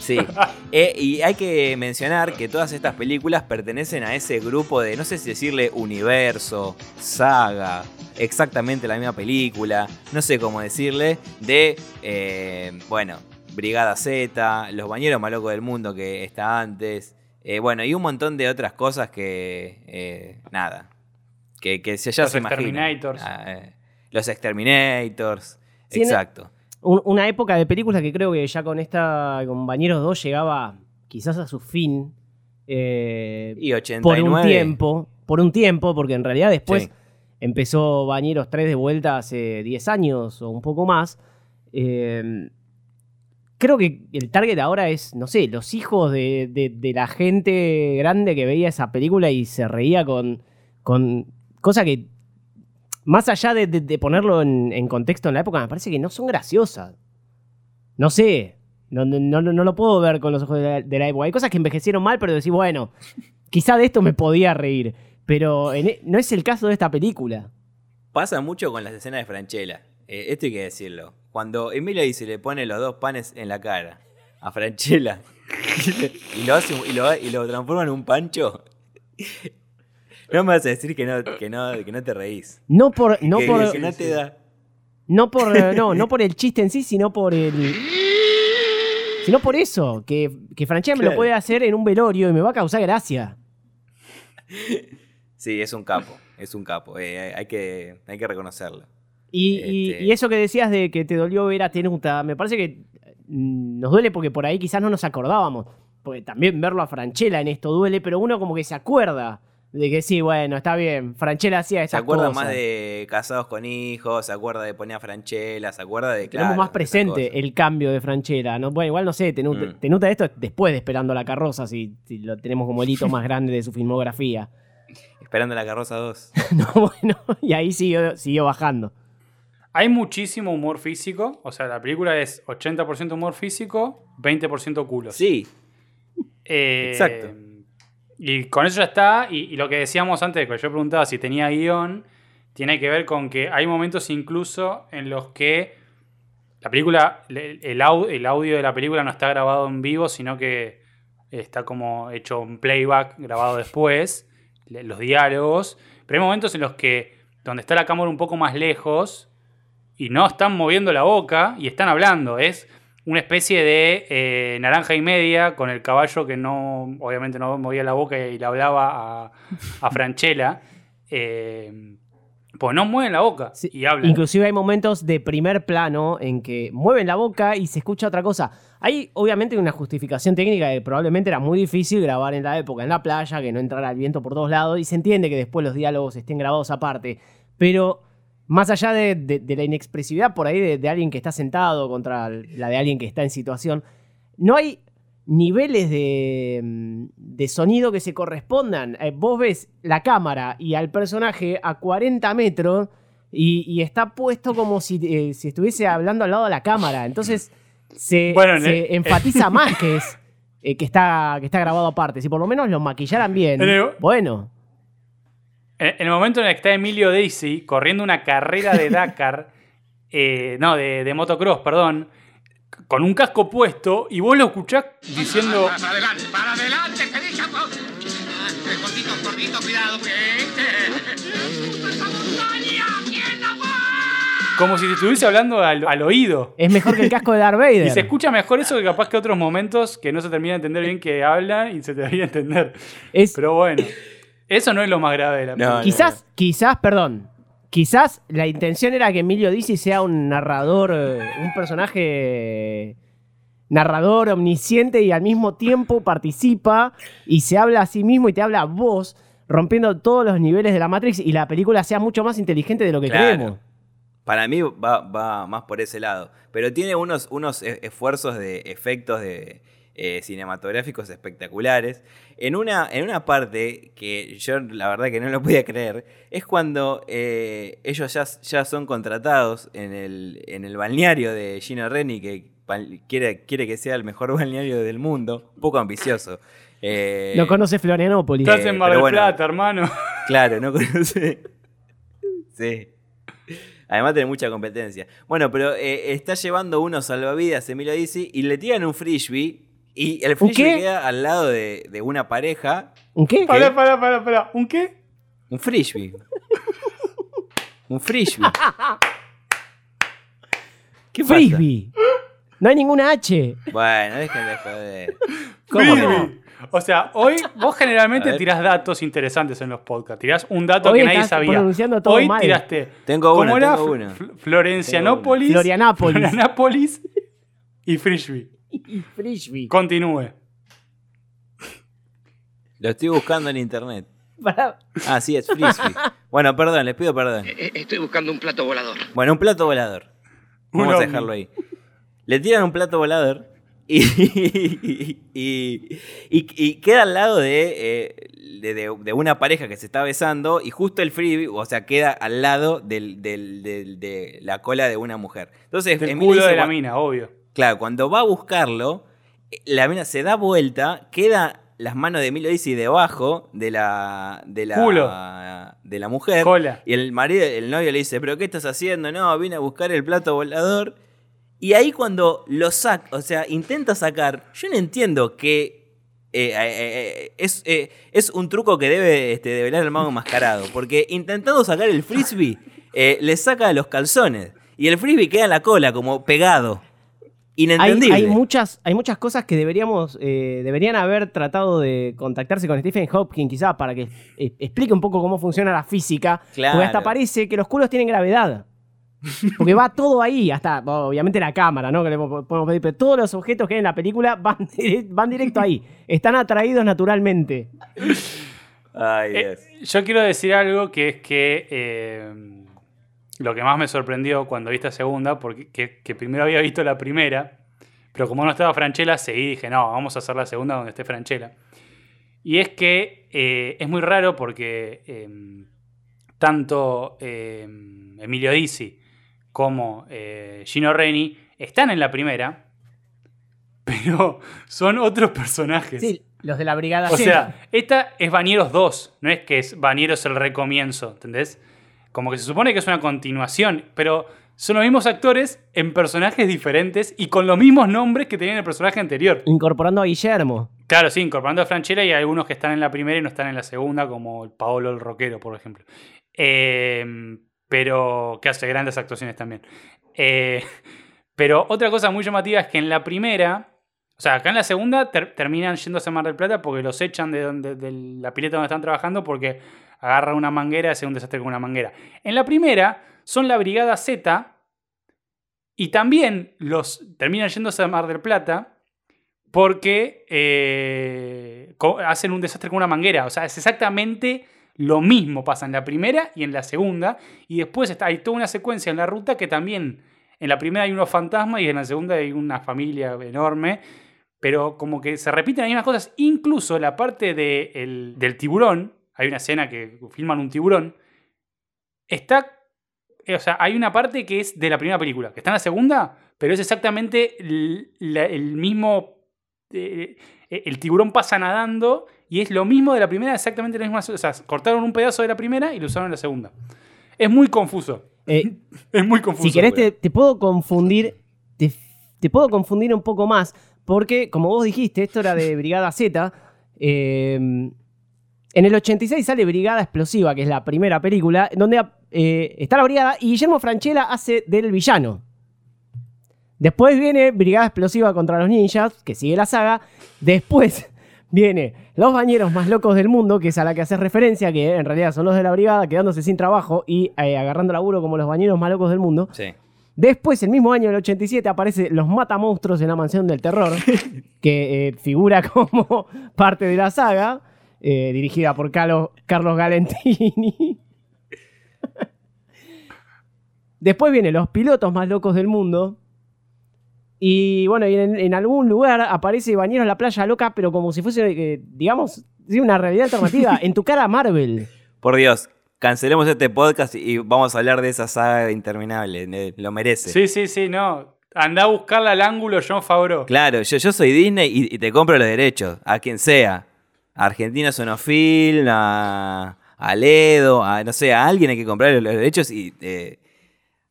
Sí. [laughs] Eh, y hay que mencionar que todas estas películas pertenecen a ese grupo de, no sé si decirle universo, saga, exactamente la misma película, no sé cómo decirle, de, eh, bueno, Brigada Z, Los Bañeros Más Locos del Mundo que está antes, eh, bueno, y un montón de otras cosas que, eh, nada, que, que se ya Los se. Exterminators. Ah, eh, los Exterminators, Sí, exacto. Un- una época de películas que creo que ya con esta, con Bañeros 2 llegaba quizás a su fin. eh, Y por 89. un tiempo. Por un tiempo, porque en realidad después Sí. empezó Bañeros 3 de vuelta hace 10 años o un poco más. Eh, creo que el target ahora es, no sé, los hijos de, de- de la gente grande que veía esa película y se reía con, con cosa que, más allá de, ponerlo en, contexto en la época, me parece que no son graciosas. No sé, no, no, no- lo puedo ver con los ojos de la, época. Hay cosas que envejecieron mal, pero decir, bueno, quizá de esto me podía reír. Pero e- no es el caso de esta película. Pasa mucho con las escenas de Franchella. Eh, esto hay que decirlo. Cuando Emilio dice le pone los dos panes en la cara a Franchella [laughs] y lo transforma en un pancho. No me vas a decir que no, que no, que no te reís. No por, no que, por, que no te da. no por, no, no por el chiste en sí, sino por el, sino por eso, que, que Franchella me lo puede hacer en un velorio y me va a causar gracia. Sí, es un capo, es un capo. eh, hay, que, hay que reconocerlo. Y, y- Este- y eso que decías de que te dolió ver a Tenuta, me parece que mm, nos duele porque por ahí quizás no nos acordábamos. Porque también verlo a Franchella en esto duele, pero uno como que se acuerda de que sí, bueno, está bien, Franchella hacía Se esas acuerda cosas. más de casados con hijos, se acuerda de poner a Franchella, se acuerda de. Tenemos claro, más esas presente el cambio de Franchella. ¿no? Bueno, igual no sé, Tenuta, Mm. Tenuta esto es después de Esperando la Carroza, si, si lo tenemos como el hito más [laughs] grande de su filmografía. Esperando la carroza 2. [laughs] No, bueno, y ahí siguió, siguió bajando. Hay muchísimo humor físico. O sea, la película es 80% humor físico, 20% culos. Sí, Eh, Exacto. Y con eso ya está. Y, lo que decíamos antes, que yo preguntaba si tenía guion, tiene que ver con que hay momentos incluso en los que la película, el, el au- el audio de la película no está grabado en vivo, sino que está como hecho un playback grabado después, los diálogos. Pero hay momentos en los que, donde está la cámara un poco más lejos y no están moviendo la boca y están hablando. Es una especie de eh, naranja y media con el caballo que no, obviamente no movía la boca y le hablaba a, a Franchella. [laughs] Eh, pues no mueven la boca Sí, y hablan. Inclusive hay momentos de primer plano en que mueven la boca y se escucha otra cosa. Hay obviamente una justificación técnica que probablemente era muy difícil grabar en la época en la playa, que no entrara el viento por todos lados y se entiende que después los diálogos estén grabados aparte. Pero más allá de, de- de la inexpresividad por ahí de, de alguien que está sentado contra la de alguien que está en situación, no hay niveles de, mm, de sonido que se correspondan. Eh, vos ves la cámara y al personaje a 40 metros y, y está puesto como si, eh, si estuviese hablando al lado de la cámara. Entonces se, Bueno, en se el- enfatiza [laughs] más que es eh, que, está, que está grabado aparte. Si por lo menos lo maquillaran bien, En el- bueno. En, en el momento en el que está Emilio Daisy corriendo una carrera de [laughs] Dakar, eh, no, de, de motocross, perdón, con un casco puesto y vos lo escuchás diciendo. Para, para adelante, para adelante, que dicha. Ah, Gordito, gordito, cuidado, que. ¡Esa montaña! ¿Quién la va? Como si te estuviese hablando al, al oído. Es mejor que el casco de Darth Vader. [laughs] Y se escucha mejor eso que capaz que otros momentos que no se termina de entender bien que hablan y se debería entender. Es- Pero bueno, eso no es lo más grave de la No, película. no. Quizás, quizás, perdón. Quizás la intención era que Emilio Dizzy sea un narrador, eh, un personaje narrador omnisciente y al mismo tiempo participa y se habla a sí mismo y te habla a vos, rompiendo todos los niveles de la Matrix y la película sea mucho más inteligente de lo que Claro. creemos. Para mí va, va más por ese lado. Pero tiene unos, unos e- esfuerzos de efectos de, eh, cinematográficos espectaculares. En una, en una parte que yo la verdad que no lo podía creer, es cuando eh, ellos ya, ya son contratados en el, en el balneario de Gino Reni, que quiere, quiere que sea el mejor [laughs] balneario del mundo. Un poco ambicioso. Eh, No conoce Florianópolis. Estás Eh, en Mar pero del bueno. Plata, hermano. [laughs] Claro, no conoce. Sí. Además tiene mucha competencia. Bueno, pero eh, está llevando unos salvavidas Emilio Dizzy y le tiran un frisbee y el frisbee qué? queda al lado de, de una pareja. ¿Un qué? Pará, pará, pará, pará. ¿Un qué? Un frisbee. [laughs] un frisbee. ¿Qué pasa? Frisbee. No hay ninguna H. Bueno, dejen de joder. [laughs] ¿Cómo Frisbee. no? O sea, hoy [laughs] vos generalmente tirás datos interesantes en los podcasts. Tirás un dato Hoy que nadie sabía. pronunciando todo hoy mal. tiraste. Tengo ¿Cómo uno, era? tengo Fl- uno. Fl- Florencianópolis. Florianápolis. Florianápolis y Frisbee. Y Frisbee. Continúe. Lo estoy buscando en internet. Ah, sí, es frisbee. Bueno, perdón, les pido perdón. Eh, Estoy buscando un plato volador. Bueno, un plato volador. Vamos a dejarlo ahí. Le tiran un plato volador y, [laughs] y, y- y queda al lado de, eh, de, de- de una pareja que se está besando y justo el freebie, o sea, queda al lado del- del- del- de la cola de una mujer. Entonces, Del culo dice, de la "Gua- mina, obvio. Claro, cuando va a buscarlo, eh, la mina se da vuelta, queda las manos de Emilio Dizzy debajo de la, de la, Culo. de la mujer. Cola. Y el marido, el novio le dice, ¿pero qué estás haciendo? No, vine a buscar el plato volador. Y ahí cuando lo saca, o sea, intenta sacar, yo no entiendo que eh, eh, eh, es, es un truco que debe este, develar el mago enmascarado. Porque intentando sacar el frisbee, le saca los calzones. Y el frisbee queda en la cola, como pegado. Hay, inentendible. hay muchas, hay muchas cosas que deberíamos, eh, deberían haber tratado de contactarse con Stephen Hopkins quizá para que eh, explique un poco cómo funciona la física. Claro. Porque hasta parece que los culos tienen gravedad. Porque va todo ahí, hasta obviamente la cámara, ¿no? Que le po- podemos pedir, pero todos los objetos que hay en la película van, [laughs] van directo ahí. Están atraídos naturalmente. Ay, Eh, yo quiero decir algo que es que eh, lo que más me sorprendió cuando vi esta segunda, porque que, que primero había visto la primera, pero como no estaba Franchella, seguí y dije, no, vamos a hacer la segunda donde esté Franchella. Y es que eh, es muy raro porque eh, tanto eh, Emilio Dizzi como eh, Gino Reni están en la primera, [laughs] pero son otros personajes. Sí, los de la brigada O sea, esta es Bañeros 2, no es que es Bañeros el recomienzo, ¿entendés? Como que se supone que es una continuación, pero son los mismos actores en personajes diferentes y con los mismos nombres que tenían el personaje anterior. incorporando a Guillermo. Claro, sí, incorporando a Franchella y hay algunos que están en la primera y no están en la segunda, como el Paolo el Roquero, por ejemplo. Eh, pero que hace grandes actuaciones también. Eh, [laughs] pero otra cosa muy llamativa es que en la primera, o sea, acá en la segunda ter- terminan yéndose a Mar del Plata porque los echan de, donde, de la pileta donde están trabajando porque agarran una manguera y hacen un desastre con una manguera. En la primera son la Brigada Z y también los terminan yéndose a Mar del Plata porque eh, hacen un desastre con una manguera. O sea, es exactamente lo mismo pasa en la primera y en la segunda. Y después está, hay toda una secuencia en la ruta que también en la primera hay unos fantasmas y en la segunda hay una familia enorme. Pero como que se repiten las mismas cosas. Incluso la parte de el- del tiburón, hay una escena que filman un tiburón, está... O sea, hay una parte que es de la primera película, que está en la segunda, pero es exactamente el, la- el mismo eh, el tiburón pasa nadando y es lo mismo de la primera, exactamente la misma. O sea, cortaron un pedazo de la primera y lo usaron en la segunda. Es muy confuso. Eh, [laughs] Es muy confuso. si querés, te, te puedo confundir. Te, te puedo confundir un poco más. Porque, como vos dijiste, esto era de Brigada Z. eh, en el 86 sale Brigada Explosiva, que es la primera película, donde eh, está la brigada y Guillermo Franchella hace del villano. Después viene Brigada Explosiva contra los ninjas, que sigue la saga. Después [laughs] viene Los Bañeros Más Locos del Mundo, que es a la que hace referencia, que en realidad son los de la brigada quedándose sin trabajo y eh, agarrando laburo como los Bañeros Más Locos del Mundo. Sí. Después, el mismo año del 87, aparece Los Matamonstruos en la Mansión del Terror, [laughs] que eh, figura como [laughs] parte de la saga, eh, dirigida por Carlos, Carlos Galentini. [laughs] Después viene Los Pilotos Más Locos del Mundo. Y bueno, y en, en algún lugar aparece Bañeros la Playa Loca, pero como si fuese, eh, digamos, una realidad alternativa. en tu cara, Marvel. Por Dios, cancelemos este podcast y vamos a hablar de esa saga interminable. Lo merece. Sí, sí, sí, no. Anda a buscarla al ángulo John Favreau. Claro, yo, yo soy Disney y, y te compro los derechos, a quien sea. A Argentina Sonofilm, a, a Ledo, a no sé, a alguien hay que comprarle los derechos y, eh,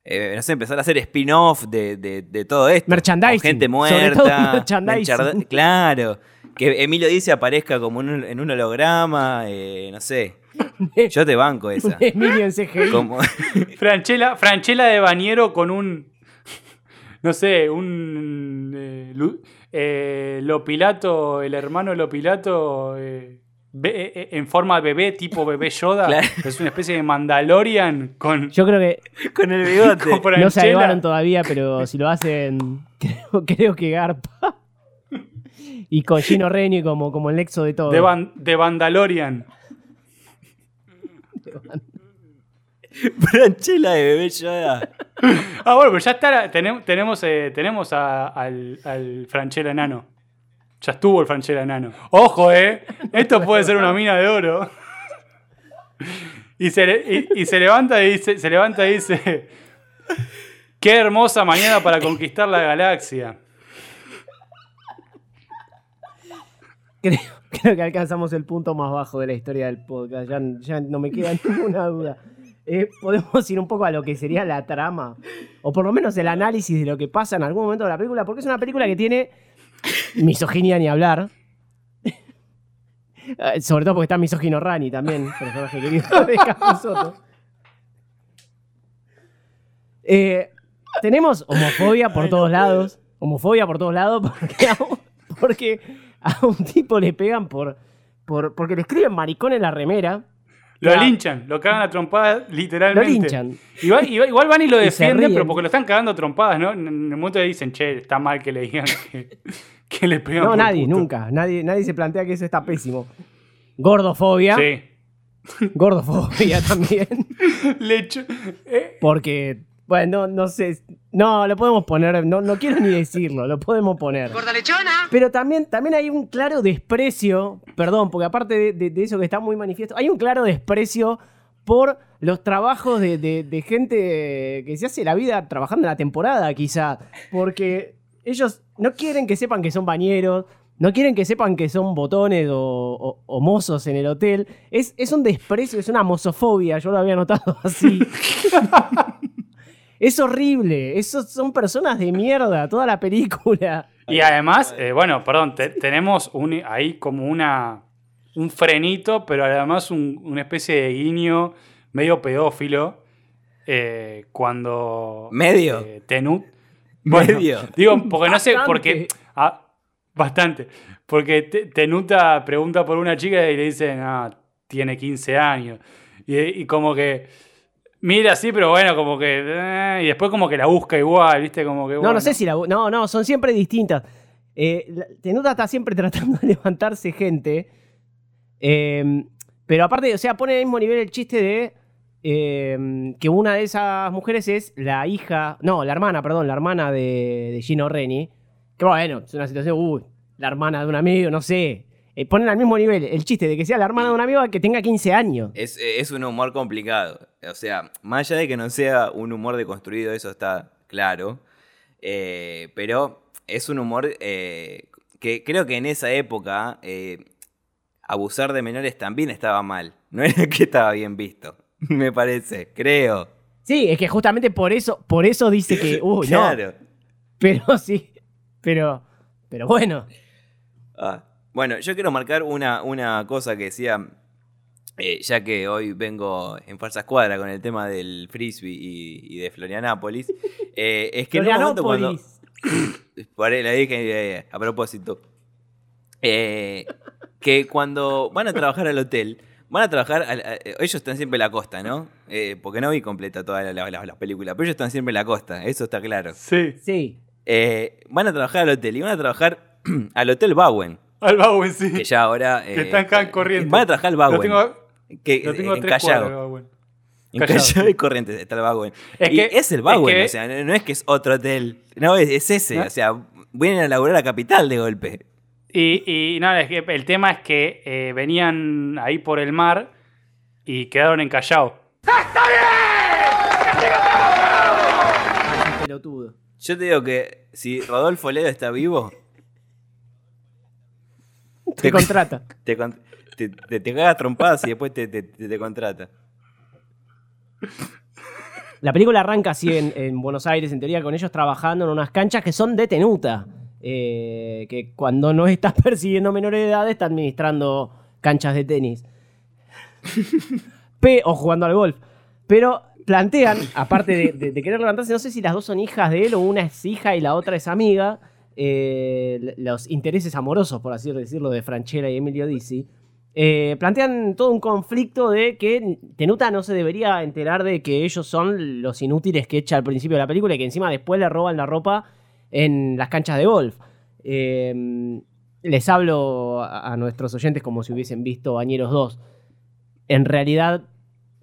eh, no sé, empezar a hacer spin-off de, de- de todo esto. Merchandising, Con gente sobre todo muerta. merchandising. mercharda- claro. Que Emilio dice aparezca como en un, en un holograma, eh, no sé. Yo te banco esa. Emilio en CGI. Como- [laughs] Franchella, Franchella de Bañero con un. [laughs] No sé, un. eh, Lu- eh, Lopilato, el hermano Lopilato. eh, be- eh, en forma de bebé, tipo bebé Yoda. Claro. Es una especie de Mandalorian con. Yo creo que [laughs] con el bigote. con No se avivaron todavía, pero si lo hacen, creo, creo que garpa. Y con Gino Reni como, como el nexo de todo. de, Van- de Mandalorian. [laughs] Branchela de bebé Yoda. Ah, bueno, pues ya está. tenemos tenemos, eh, tenemos a- al, al Franchella enano. Ya estuvo el Franchella enano. Ojo, eh. Esto [laughs] puede ser una mina de oro. Y se, le- y- y se levanta y dice, se levanta y dice. Qué hermosa mañana para conquistar la galaxia. Creo, [laughs] creo que alcanzamos el punto más bajo de la historia del podcast. Ya, ya no me queda [laughs] ninguna duda. Eh, Podemos ir un poco a lo que sería la trama. O por lo menos el análisis de lo que pasa en algún momento de la película. Porque es una película que tiene misoginia ni hablar. Eh, Sobre todo porque está misógino Rani también, [laughs] personaje querido de Capusotto. Eh, tenemos homofobia por todos lados. homofobia por todos lados porque porque [laughs] a un tipo le pegan por, por porque le escriben maricón en la remera. Lo Claro. linchan, lo cagan a trompadas Lo literalmente. linchan. Igual, igual- igual van y lo [laughs] defienden, pero porque lo están cagando a trompadas, ¿no? En el momento le dicen, che, está mal que le digan que, [laughs] que le pegan No, nadie, puto". nunca. Nadie, nadie se plantea que eso está pésimo. Gordofobia. Sí. Gordofobia también. Le echo- eh, Porque, bueno, no, no sé. No, lo podemos poner. No, no quiero ni decirlo, lo podemos poner. ¡Gorda lechona! Pero también, también hay un claro desprecio, perdón, porque aparte de, de- de eso que está muy manifiesto, hay un claro desprecio por los trabajos de, de- de gente que se hace la vida trabajando en la temporada, quizá. Porque ellos no quieren que sepan que son bañeros, no quieren que sepan que son botones o, o- o mozos en el hotel. Es, es un desprecio, es una mozofobia, yo lo había notado así. [laughs] es horrible, esos son personas de mierda, toda la película. Y además, eh, bueno, perdón, te- tenemos un, ahí como una un frenito, pero además un- una especie de guiño medio pedófilo eh, cuando... ¿Medio? eh, Tenut... Bueno, Medio. Digo, porque no sé, Bastante. porque... ah, bastante. Porque Te- Tenuta pregunta por una chica y le dicen, ah, tiene 15 años. Y, y como que... Mira, sí, pero bueno, como que... eh, y después como que la busca igual, ¿viste? Como que... No, bueno. no sé si la. No, no, son siempre distintas. Eh, Tenuta está siempre [laughs] tratando de levantarse gente. eh, pero aparte, o sea, pone al mismo nivel el chiste de eh, que una de esas mujeres es la hija. No, la hermana, perdón, la hermana de, de Gino Reni. Que bueno, es una situación. Uy, la hermana de un amigo, no sé. Eh, ponen al mismo nivel el chiste de que sea la hermana de un amigo que tenga 15 años. Es, es un humor complicado. O sea, más allá de que no sea un humor deconstruido, eso está claro. Eh, pero es un humor eh, que creo que en esa época eh, abusar de menores también estaba mal. [laughs] No era que estaba bien visto. [laughs] Me parece, creo. Sí, es que justamente por eso, por eso dice que. [laughs] No. claro. Pero sí. Pero. Pero bueno. Ah, Bueno, yo quiero marcar una, una cosa que decía, eh, ya que hoy vengo en falsa escuadra con el tema del frisbee y, y de Florianápolis, [laughs] eh, es que en un momento cuando... Florianópolis. [coughs] Por ahí la dije eh, a propósito. Eh, que cuando van a trabajar al hotel, van a trabajar. a- ellos están siempre en la costa, ¿no? Eh, porque no vi completa toda la, la- la- la película, pero ellos están siempre en la costa, eso está claro. Sí. Sí. Eh, van a trabajar al hotel y van a trabajar [clears throat] al Hotel Bowen, Al Bauen, sí. que ya ahora. Que eh, está acá en Corrientes. Van a trabajar al Lo Bowen. tengo, que, lo tengo en tres cuadras, Callao. Bauen. En Callao, [laughs] y Corrientes está el Bowen. Es y que- es el es Bowen, que- o sea, no, es que es otro hotel. No, es, es ese. ¿No? O sea, vienen a laburar a capital de golpe. Y, y nada, es que el tema es que eh, venían ahí por el mar y quedaron en Callao. Pelotudo. Yo te digo que si Rodolfo Ledo está vivo, Te contrata. te, te, te, te caga trompadas y después te, te, contrata. La película arranca así en, en Buenos Aires, en teoría, con ellos trabajando en unas canchas que son de tenuta. Eh, que cuando no estás [laughs] persiguiendo menores de edad, está administrando canchas de tenis. Pe- o jugando al golf. Pero plantean, aparte de, de- de querer levantarse, no sé si las dos son hijas de él o una es hija y la otra es amiga, eh, los intereses amorosos, por así decirlo, de Franchella y Emilio Dizzi. eh, plantean todo un conflicto de que Tenuta no se debería enterar de que ellos son los inútiles que echa al principio de la película y que encima después le roban la ropa en las canchas de golf. Eh, les hablo a, a nuestros oyentes como si hubiesen visto Bañeros 2. En realidad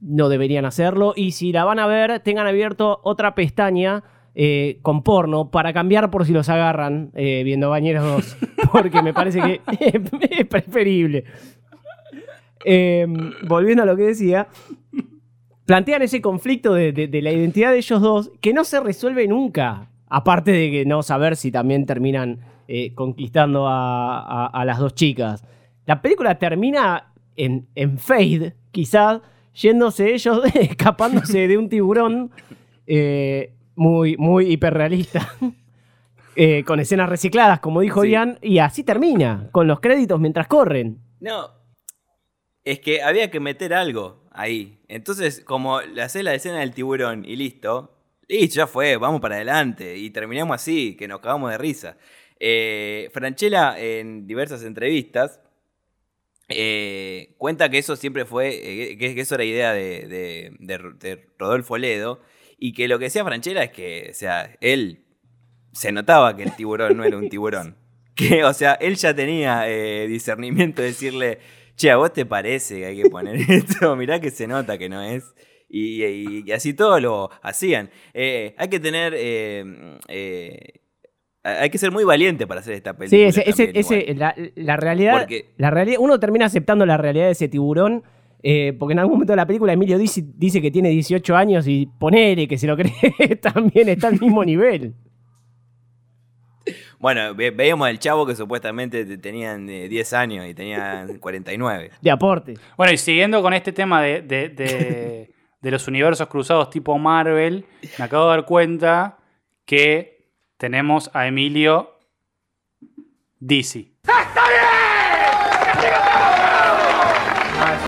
no deberían hacerlo y si la van a ver tengan abierto otra pestaña eh, con porno para cambiar por si los agarran eh, viendo Bañeros 2 [laughs] porque me parece que [laughs] es preferible. Eh, volviendo a lo que decía, plantean ese conflicto de, de- de la identidad de ellos dos que no se resuelve nunca. Aparte de que no saber si también terminan eh, conquistando a, a- a las dos chicas. La película termina en, en fade, quizás, yéndose ellos, [laughs] escapándose de un tiburón eh, muy, muy hiperrealista. [laughs] eh, con escenas recicladas, como dijo Sí. Ian, y así termina, con los créditos mientras corren. No. Es que había que meter algo ahí. Entonces, como le haces la escena del tiburón y listo, Y ya fue, vamos para adelante. Y terminamos así, que nos cagamos de risa. Eh, Franchella, en diversas entrevistas, eh, cuenta que eso siempre fue, eh, que, que eso era idea de, de- de- de Rodolfo Ledo, y que lo que decía Franchella es que, o sea, él se notaba que el tiburón no era un tiburón. [laughs] Que, o sea, él ya tenía eh, discernimiento de decirle, che, a vos te parece que hay que poner [laughs] esto, mirá que se nota que no es. Y, y- y así todo lo hacían. Eh, hay que tener... eh, hay que ser muy valiente para hacer esta película. Sí, ese, también, ese- la realidad, Porque- la realidad, uno termina aceptando la realidad de ese tiburón, eh, porque en algún momento de la película Emilio dice, dice que tiene 18 años y ponele que se lo cree, [laughs] también está al mismo nivel. Bueno, ve- veíamos al chavo que supuestamente te- tenían eh, 10 años y tenían 49. De aporte. Bueno, y siguiendo con este tema de, de- de- [laughs] de los universos cruzados tipo Marvel, me acabo de dar cuenta que tenemos a Emilio DC. Ah, es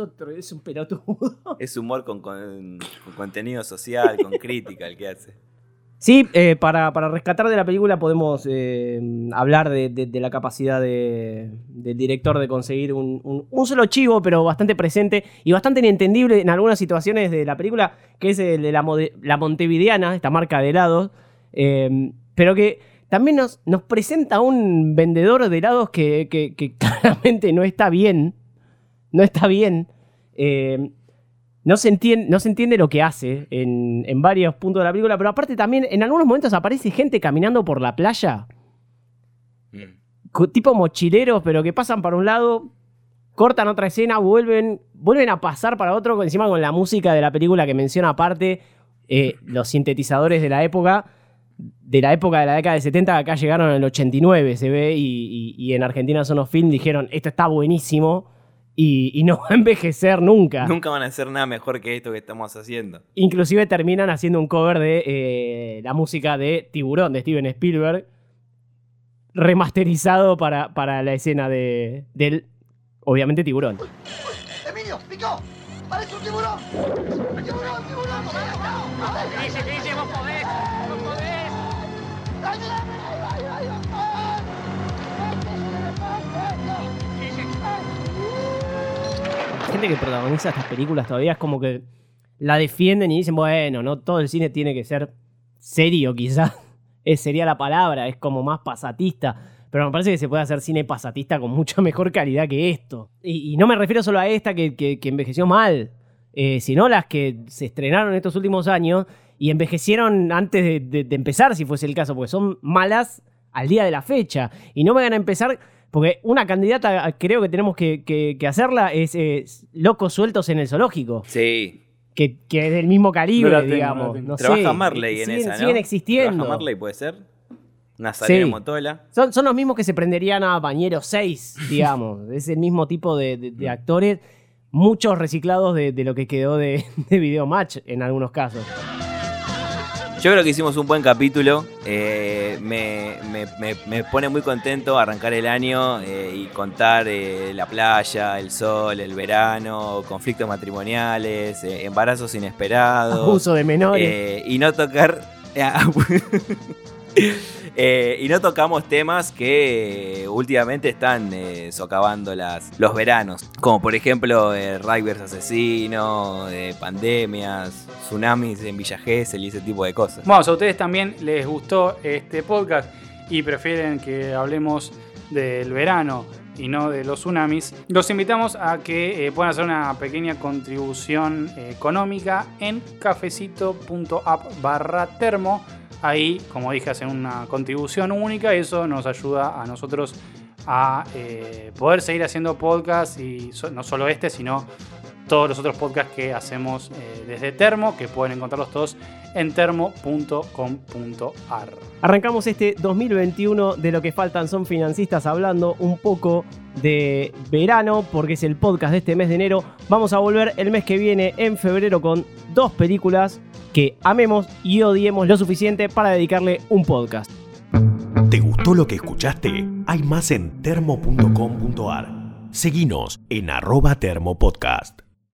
otro, es un pelotudo. Es humor con, con- con contenido social, con crítica el que hace. Sí, eh, para, para rescatar de la película podemos eh, hablar de, de- de la capacidad de- del director de conseguir un, un- un solo chivo, pero bastante presente y bastante inentendible en algunas situaciones de la película, que es el de la, la Montevideana, esta marca de helados, eh, pero que también nos, nos presenta un vendedor de helados que, que- que [laughs] claramente no está bien, no está bien. Eh, no se, entiende, no se entiende lo que hace en, en varios puntos de la película, pero aparte también en algunos momentos aparece gente caminando por la playa, Mm. tipo mochileros, pero que pasan para un lado, cortan otra escena, vuelven, vuelven a pasar para otro, encima con la música de la película que menciona aparte, eh, los sintetizadores de la época, de la época de la década de 70, acá llegaron en el 89, se ve, y, y- y en Argentina Sonos Film dijeron, esto está buenísimo, y, y no va a envejecer nunca. Nunca van a hacer nada mejor que esto que estamos haciendo. Inclusive terminan haciendo un cover de eh, la música de Tiburón de Steven Spielberg, remasterizado para, para la escena de, del, obviamente, Tiburón. Emilio, picó. Parece un tiburón. Tiburón, tiburón. ¿Qué dice? Vos podés. Vos gente que protagoniza estas películas todavía es como que la defienden y dicen, bueno, no todo el cine tiene que ser serio, quizás. [laughs] Sería la palabra, es como más pasatista. Pero me parece que se puede hacer cine pasatista con mucha [laughs] mejor calidad que esto. Y, no me refiero solo a esta que, que- envejeció mal, eh, sino las que se estrenaron estos últimos años y envejecieron antes de- de empezar, si fuese el caso, porque son malas al día de la fecha. Y no me van a empezar, porque una candidata creo que tenemos que, que- que hacerla es, es Locos Sueltos en el Zoológico, Sí. que, que es del mismo calibre, No la tengo, digamos. no. No Trabaja sé, Marley en siguen, esa, ¿no? siguen existiendo. Trabaja Marley, puede ser. Nazareno Sí. Motola. Son, son los mismos que se prenderían a Bañero 6, [laughs] digamos. es el mismo tipo de, de- de actores, muchos reciclados de, de lo que quedó de, [laughs] de Video Match en algunos casos. Yo creo que hicimos un buen capítulo. eh, me, me- me- me pone muy contento arrancar el año eh, y contar eh, la playa, el sol, el verano, conflictos matrimoniales, eh, embarazos inesperados. Abuso de menores. eh, y no tocar. [laughs] [laughs] Eh, y no tocamos temas que últimamente están eh, socavando las, los veranos, como por ejemplo eh, Rivers asesino, eh, pandemias, tsunamis en Villa Gesell y ese tipo de cosas. Bueno, si a ustedes también les gustó este podcast y prefieren que hablemos del verano y no de los tsunamis, los invitamos a que puedan hacer una pequeña contribución económica en cafecito.app barra termo. Ahí, como dije, hacen una contribución única y eso nos ayuda a nosotros a eh, poder seguir haciendo podcast y no solo este, sino todos los otros podcasts que hacemos eh, desde Termo, que pueden encontrarlos todos en termo.com.ar. Arrancamos este 2021 de lo que faltan son financistas hablando un poco de verano porque es el podcast de este mes de enero. Vamos a volver el mes que viene en febrero con dos películas que amemos y odiemos lo suficiente para dedicarle un podcast. ¿Te gustó lo que escuchaste? Hay más en termo.com.ar. Seguinos en arroba termopodcast.